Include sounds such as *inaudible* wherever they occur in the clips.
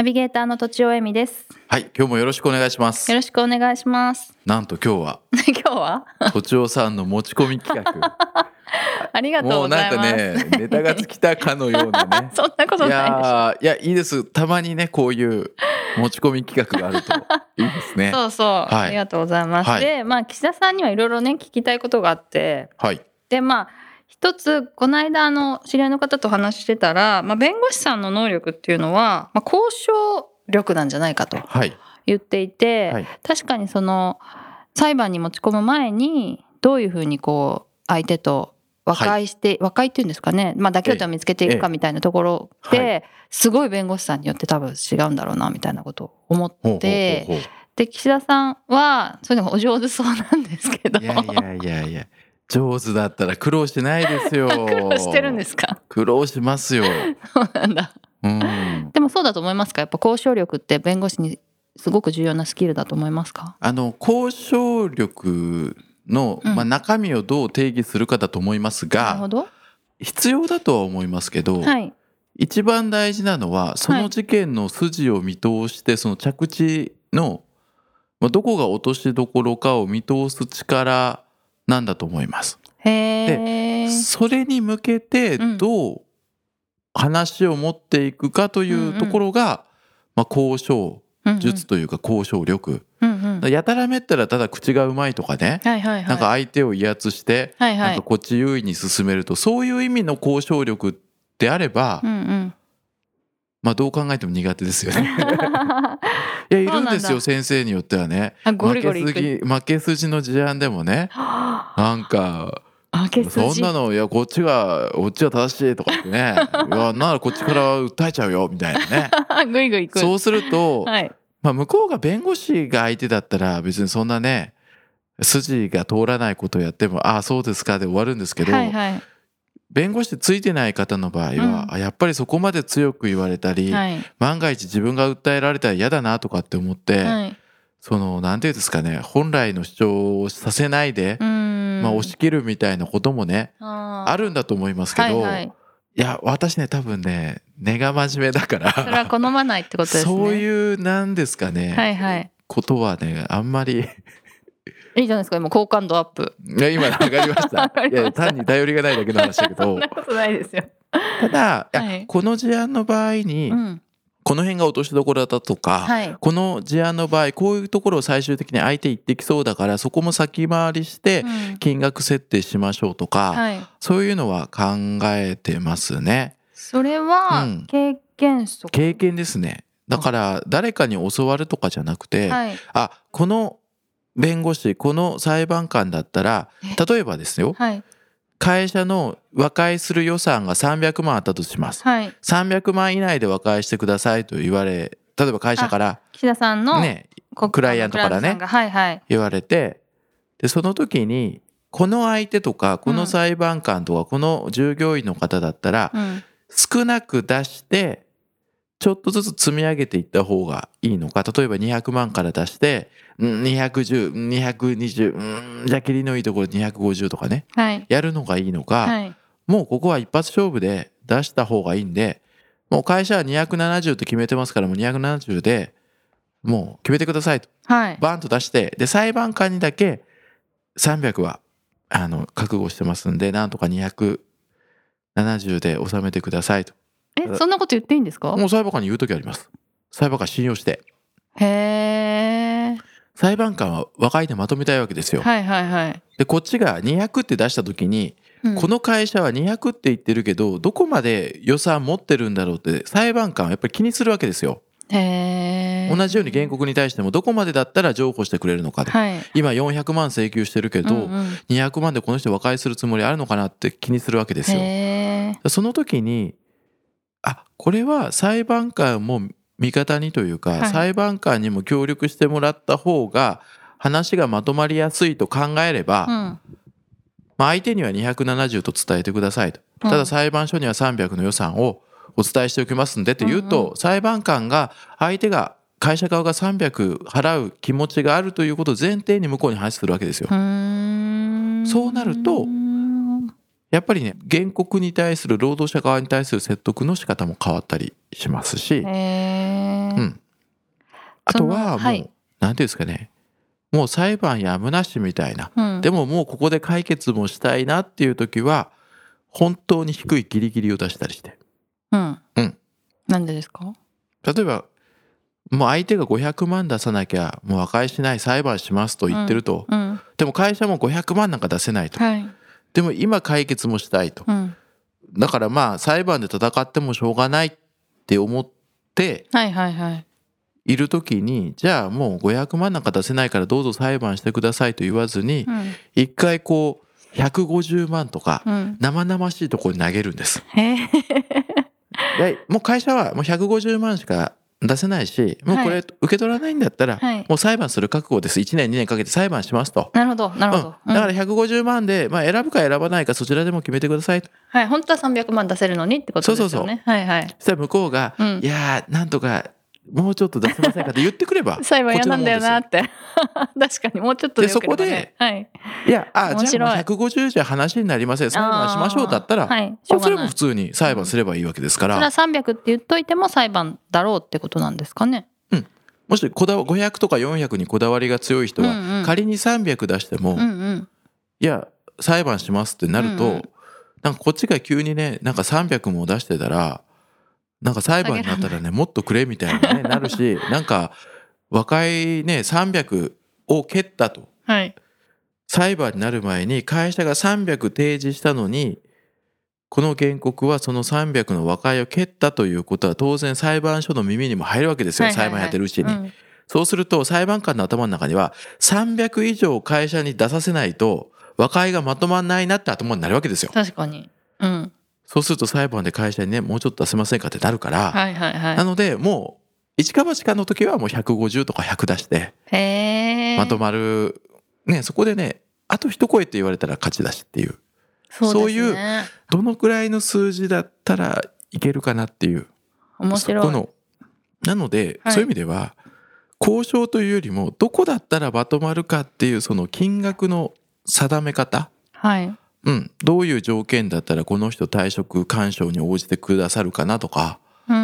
ナビゲーターの土地尾恵美です。はい今日もよろしくお願いします。よろしくお願いします。なんと今日は。*laughs* 今日は？土地尾さんの持ち込み企画。*laughs* ありがとうもうなございます。んかねネタが尽きたかのようなね。*laughs* そんなこといないでしょ。やーいやいいです。たまにねこういう持ち込み企画があるといいですね。そうそう、い。ありがとうございます。はい。で、まあ岸田さんにはいろいろね聞きたいことがあって、はい。でまあ一つこの間あの知り合いの方と話してたら、まあ弁護士さんの能力っていうのは、まあ交渉力なんじゃないかとはい。言っていて、はい。確かにその裁判に持ち込む前にどういうふうにこう相手と和解して、和解っていうんですかね、まあ、妥協点を見つけていくかみたいなところで、ええ。すごい弁護士さんによって多分違うんだろうなみたいなことを思って。で岸田さんはそういうのがお上手そうなんですけど。ういやいやいやいや上手だったら苦労しないですよ。*laughs* 苦労してるんですか？苦労しますよ。*laughs* そうなんだ。うん。でもそうだと思いますか？やっぱ交渉力って弁護士にすごく重要なスキルだと思いますか？あの交渉力の、うん。まあ、中身をどう定義するかだと思いますがなるほど。必要だとは思いますけど、はい。一番大事なのはその事件の筋を見通してその着地の、まあ、どこが落としどころかを見通す力なんだと思います。へえそれに向けてうん。どう話を持っていくかというところが、まあ、交渉術というか交渉力、やたらめったらただ口がうまいとかね、なんか相手を威圧して、なんかこっち優位に進めるとそういう意味の交渉力であれば、まあどう考えても苦手ですよね。*laughs* いやいるんですよ先生によってはね。あゴリゴリ負けすぎ負け筋の事案でもねなんかあけ筋。そんなのいやこっちがこっちが正しいとかってね *laughs* いやならこっちから訴えちゃうよみたいなね。グイグイいく。そうすると、はい。まあ、向こうが弁護士が相手だったら別にそんなね筋が通らないことをやってもああそうですかで終わるんですけど、はいはい弁護士ついてない方の場合は、うん。あやっぱりそこまで強く言われたり、はい。万が一自分が訴えられたら嫌だなとかって思って、はい。そのなんていうんですかね本来の主張をさせないで、まあ、押し切るみたいなこともね、ああるんだと思いますけど、はいはい。いや私ね多分ね根が真面目だからそれは好まないってことですね。そういうなんですかね、はいはい。ことはねあんまりいいじゃないですか今好感度アップ。いや今上がりました。いや単に頼りがないだけの話だけそどんなことないですよ。ただ、はい。この事案の場合に、うん。この辺が落としどころだとか、はい。この事案の場合こういうところを最終的に相手言ってきそうだからそこも先回りしてうん。金額設定しましょうとか、はい。そういうのは考えてますね。それはうん。経験則。経験ですね。だから誰かに教わるとかじゃなくて、はい。あこの弁護士この裁判官だったら例えばですよ。はい。会社の和解する予算が300万あったとします。はい。300万以内で和解してくださいと言われ例えば会社から岸田さんのねこクライアントからねはいはい。言われてでその時にこの相手とかこの裁判官とかこの従業員の方だったらうん。少なく出してちょっとずつ積み上げていった方がいいのか。例えば200万から出してうん210220うんじゃあ切りのいいところ250とかね。はい。やるのがいいのか、はい。もうここは一発勝負で出した方がいいんでもう会社は270と決めてますからもう270でもう決めてくださいと。はい。バンと出してで裁判官にだけ300はあの覚悟してますんでなんとか270で収めてくださいとえそんなこと言っていいんですか？もう裁判官に言う時あります。裁判官信用して。へえ裁判官は和解でまとめたいわけですよ。はいはいはい。でこっちが200って出した時にうん。この会社は200って言ってるけどどこまで予算持ってるんだろうって裁判官はやっぱり気にするわけですよ。へえ同じように原告に対してもどこまでだったら譲歩してくれるのかと。はい。今400万請求してるけど、うんうん。200万でこの人和解するつもりあるのかなって気にするわけですよ。へえその時にあこれは裁判官も味方にというか、はい。裁判官にも協力してもらった方が話がまとまりやすいと考えれば、うん。まあ、相手には270と伝えてくださいと。ただ裁判所には300の予算をお伝えしておきますんでって言うと、うん裁判官が相手が会社側が300払う気持ちがあるということを前提に向こうに話するわけですよ。そうなるとうんやっぱりね原告に対する労働者側に対する説得の仕方も変わったりしますし、うん、あとはもう、はい。なんていうんですかね。もう裁判やむなしみたいな。うん。でももうここで解決もしたいなっていう時は本当に低いギリギリを出したりして。うん。うん。なんでですか？例えばもう相手が500万出さなきゃもう和解しない裁判しますと言ってると、うん。でも会社も500万なんか出せないと。はいでも今解決もしたいと。うん。だからまあ裁判で戦ってもしょうがないって思ってはいはいはい。いる時にじゃあもう500万なんか出せないからどうぞ裁判してくださいと言わずにうん。一回こう150万とかうん。生々しいところに投げるんです。*laughs* もう会社はもう150万しか出せないしもうこれはい。受け取らないんだったらはい。もう裁判する覚悟です。1年2年かけて裁判しますと。なるほどなるほど、うん、だから150万で、まあ、選ぶか選ばないかそちらでも決めてくださいと。はい本当は300万出せるのにってことですよね。そうそう。はいはい。そしたら向こうが「うん。いやーなんとかもうちょっと出せませんか」って言ってくれば *laughs* 裁判嫌なんだよなこって。*laughs* 確かにもうちょっとでね。そこではい。いやあじゃあもう150じゃ話になりません。裁判しましょうだったら、はい。それも普通に裁判すればいいわけですから、それは300って言っといても裁判だろうってことなんですかね。もしこだわ500とか400にこだわりが強い人は、うんうん。仮に300出しても、うんうん。いや裁判しますってなると、うんうん。なんかこっちが急にねなんか300も出してたらなんか裁判になったらねもっとくれみたいなねなるしなんか和解ね300を蹴ったと。はい。裁判になる前に会社が300提示したのにこの原告はその300の和解を蹴ったということは当然裁判所の耳にも入るわけですよ、はいはいはい。裁判やってるうちに。うん。そうすると裁判官の頭の中には300以上会社に出させないと和解がまとまんないなって頭になるわけですよ。確かに。うんそうすると裁判で会社にねもうちょっと出せませんかってなるから、はいはいはなのでもう一か八かの時はもう150とか100出してまとまる、ねそこでねあと一声って言われたら勝ちだしっていう。そうそういうどのくらいの数字だったらいけるかなっていう。面白い。そこの。なので、はい。そういう意味では交渉というよりもどこだったらまとまるかっていうその金額の定め方はいうん、どういう条件だったらこの人退職勧奨に応じてくださるかなとか。うんう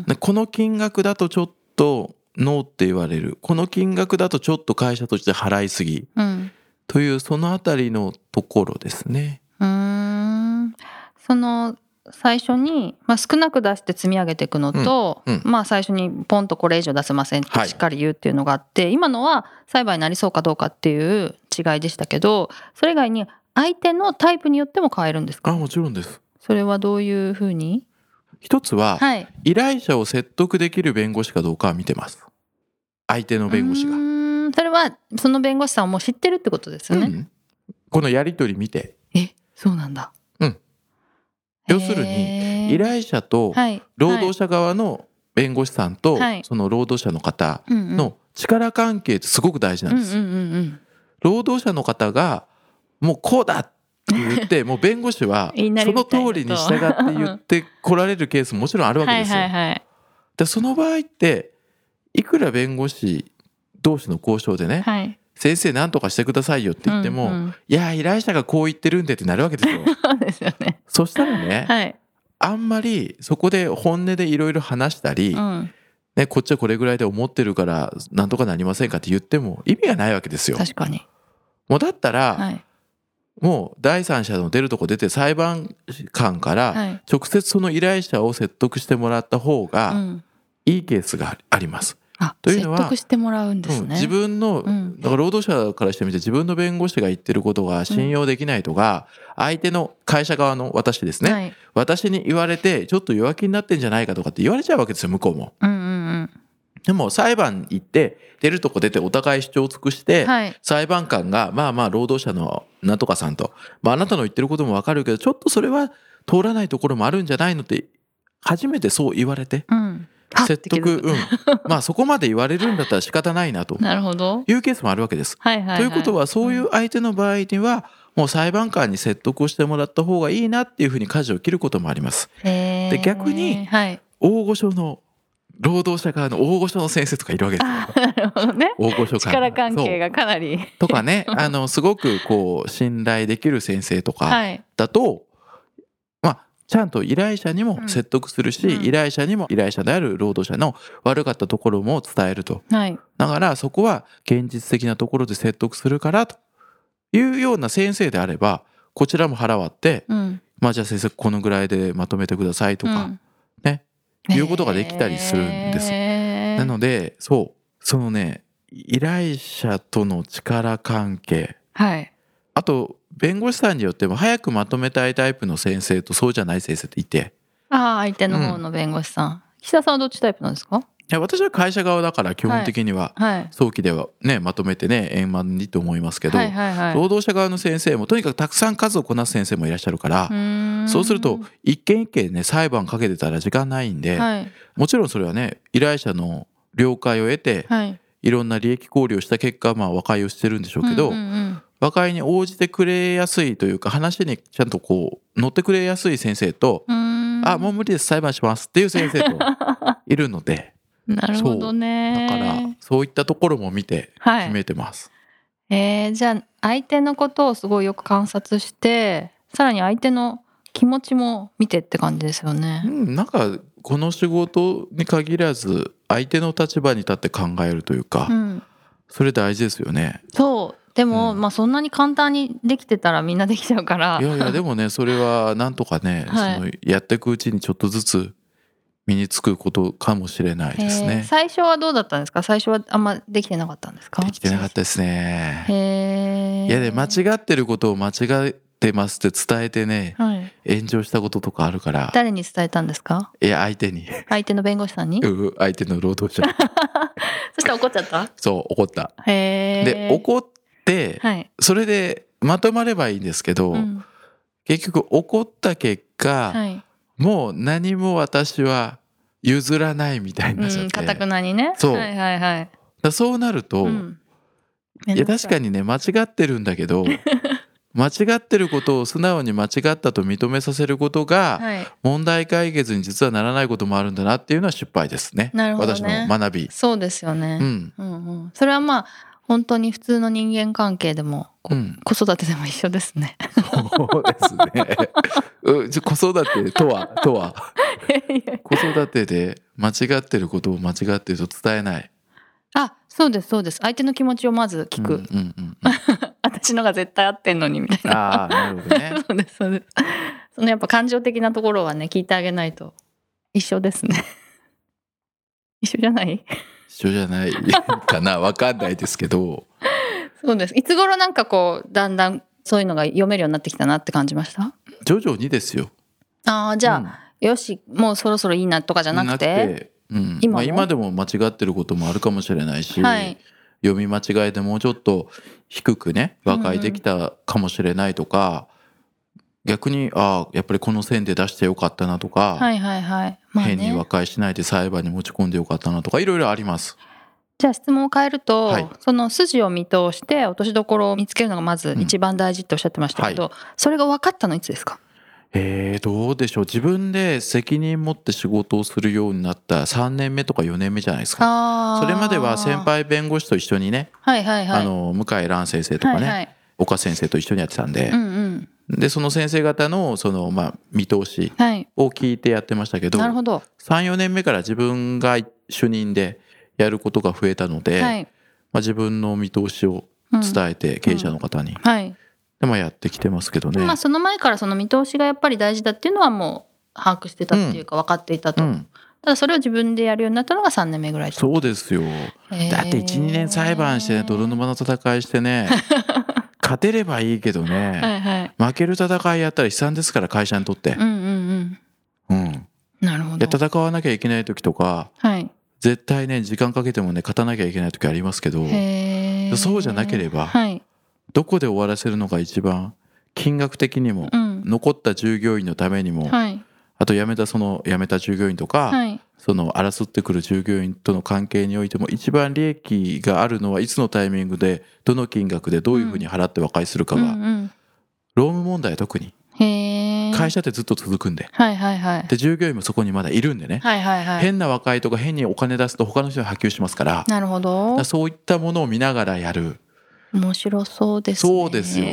ん。でこの金額だとちょっとノーって言われる。この金額だとちょっと会社として払いすぎ。うん。というそのあたりのところですね。うーん。その最初に、まあ、少なく出して積み上げていくのと、うん。うん。まあ最初にポンとこれ以上出せませんってはい。しっかり言うっていうのがあって、今のは裁判になりそうかどうかっていう違いでしたけどそれ以外に相手のタイプによっても変えるんですか？あもちろんです。それはどういうふうに？一つははい。依頼者を説得できる弁護士かどうかは見てます。相手の弁護士うが。それはその弁護士さんをもう知ってるってことですよね、うん。このやり取り見て。えそうなんだ。うん。要するに依頼者とはい。労働者側の弁護士さんとはい。その労働者の方の力関係ってすごく大事なんです。労働者の方がもうこうだって言って *laughs* もう弁護士はその通りに従って言って来られるケースももちろんあるわけですよ。はいはいでその場合っていくら弁護士同士の交渉でね、はい。先生何とかしてくださいよって言っても、うんうん。いや依頼者がこう言ってるんでってなるわけですよ。*laughs* そうですよね。そしたらね、はい。あんまりそこで本音でいろいろ話したり、うん。ね、こっちはこれぐらいで思ってるから何とかなりませんかって言っても意味がないわけですよ。確かに。もうだったら、はいもう第三者の出るとこ出て裁判官からはい。直接その依頼者を説得してもらった方うがん。いいケースがあります。あというのは説得してもらうんですね。うん自分の、うん。だから労働者からしてみて自分の弁護士が言ってることが信用できないとか、相手の会社側の私ですね、はい。私に言われてちょっと弱気になってんじゃないかとかって言われちゃうわけですよ向こうも。うんうんでも裁判行って出るとこ出てお互い主張を尽くして、うんはい裁判官がまあまあ労働者のなんとかさんと、まあ、あなたの言ってることもわかるけどちょっとそれは通らないところもあるんじゃないのって初めてそう言われてうん説得、うん。*laughs* まあそこまで言われるんだったら仕方ないなとなるほど。いうケースもあるわけです。はいはい、はい。ということはそういう相手の場合にはもう裁判官に説得をしてもらった方がいいなっていうふうに舵を切ることもあります。で逆にはい。大御所の労働者側の大御所の先生とかいるわけですよ。ね。大御所力関係ががかなり。とかね *laughs* あのすごくこう信頼できる先生とかはい。だと、まあちゃんと依頼者にも説得するし、うん依頼者にも依頼者である労働者の悪かったところも伝えるとはい。だからそこは現実的なところで説得するからというような先生であればこちらも腹割って、うん。まあじゃあ先生このぐらいでまとめてくださいとか、ういうことができたりするんです。へーなのでそう。そのね依頼者との力関係。はい。あと弁護士さんによっても早くまとめたいタイプの先生とそうじゃない先生っていて。ああ、相手の方の弁護士さん。岸田さんはどっちタイプなんですか？いや私は会社側だから基本的にははい。早期ではねまとめてね円満にと思いますけど。労働者側の先生もとにかくたくさん数をこなす先生もいらっしゃるから、そうすると一件一件ね裁判かけてたら時間ないんで、はい。もちろんそれはね依頼者の了解を得て、はい。いろんな利益考慮をした結果まあ和解をしてるんでしょうけど、和解に応じてくれやすいというか話にちゃんとこう乗ってくれやすい先生と、あもう無理です裁判しますっていう先生といるので *laughs* なるほどね。だからそういったところも見てはい。決めてます。えー、じゃあ相手のことをすごいよく観察してさらに相手の気持ちも見てって感じですようね。ん、なんかこの仕事に限らず相手の立場に立って考えるというか、うん、それ大事ですよね。そうでも、うんまあそんなに簡単にできてたらみんなできちゃうからいやいやでもねそれはなんとかね、はいそのやっていくうちにちょっとずつ身につくことかもしれないですえー。ね。最初はどうだったんですか？最初はあんまできてなかったんですか？できてなかったですね。いやで間違ってることを間違ってますって伝えてねはい、炎上したこととかあるから。誰に伝えたんですか？いや相手に。相手の弁護士さんに？うん相手の労働者。*laughs* そしたら怒っちゃった？そう怒った。で怒ってはい、それでまとまればいいんですけど、うん。結局怒った結果、はいもう何も私は譲らないみたいになっちゃって、うん、かたくなにね。そう。はいはいはい、だそうなると、うん。いや確かにね間違ってるんだけど *laughs* 間違ってることを素直に間違ったと認めさせることがはい。問題解決に実はならないこともあるんだなっていうのは失敗ですね。なるほどね。私の学び。そうですよね、うん。うんうん、それはまあ本当に普通の人間関係でもこうん、子育てでも一緒ですね。そうですね。*laughs* 子育てとはとは *laughs* 子育てで間違ってることを間違ってると伝えない。あそうですそうです相手の気持ちをまず聞く、うんうんうんうん、*laughs* 私のが絶対合ってんのにみたいな。ああなるほどね。そうですそうです。そのやっぱ感情的なところはね聞いてあげないと一緒ですね。一緒じゃない？一緒じゃない *laughs* かな。わかんないですけど。そうです。いつ頃なんかこうだんだんそういうのが読めるようになってきたなって感じました？徐々にですよ。ああじゃあ、あよしもうそろそろいいなとかじゃなくてうん。今も？まあ、今でも間違ってることもあるかもしれないし、はい。読み間違いでもうちょっと低くね和解できたかもしれないとか、逆にああやっぱりこの線で出してよかったなとか、はいはいはい。まあ変に和ね、解しないで裁判に持ち込んでよかったなとかいろいろあります。じゃあ質問を変えると、はい。その筋を見通して落としどころを見つけるのがまず一番大事っておっしゃってましたけど、それが分かったのいつですか？えー、どうでしょう。自分で責任持って仕事をするようになった3年目とか4年目じゃないですか。それまでは先輩弁護士と一緒にね、はいはいはい。あの向井蘭先生とかね、はいはい。岡先生と一緒にやってたんでう、んうんでその先生方のその、まあ、見通しはい。を聞いてやってましたけどなるほど。34年目から自分が主任でやることが増えたので、はい、まあ、自分の見通しをうん。伝えて経営者の方に、はい。でまあやってきてますけどね。まあその前からその見通しがやっぱり大事だっていうのはもう把握してたっていうか分かっていたと、うん、ただそれを自分でやるようになったのが3年目ぐらいとそうですよ。へーだって12年裁判してね泥沼の戦いしてね勝てればいいけどね、はいはい。負ける戦いやったら悲惨ですから会社にとって。うん、うんうん。うん、なるほど。で戦わなきゃいけない時とかはい。絶対ね時間かけてもね勝たなきゃいけない時ありますけどそうじゃなければはい。どこで終わらせるのが一番金額的にも、うん。残った従業員のためにも、はい。あと辞めたその辞めた従業員とか、はいその争ってくる従業員との関係においても一番利益があるのはいつのタイミングでどの金額でどういうふうに払って和解するかうんが、うん。労務問題は特に会社ってずっと続くんで。はいはいはい。で従業員もそこにまだいるんでね、はいはいはい。変な和解とか変にお金出すと他の人に波及しますから。なるほど。そういったものを見ながらやる。面白そうですね。そうですよ。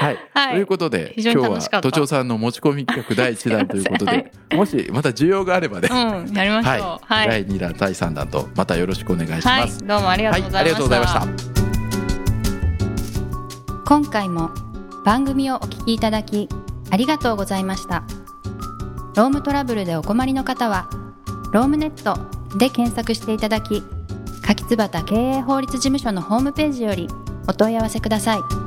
はい、はい。ということで今日は都庁さんの持ち込み企画第1弾ということすいまで、もしまた需要があればね、うんやりましょう。ははい。い、第2弾第3弾とまたよろしくお願いしはい。ます。どうもありがはい、とうございました、ありがとうございました。今回も番組をお聞きいただきありがとうございました。ロームトラブルでお困りの方はロームネットで検索していただき柿椿経営法律事務所のホームページよりお問い合わせください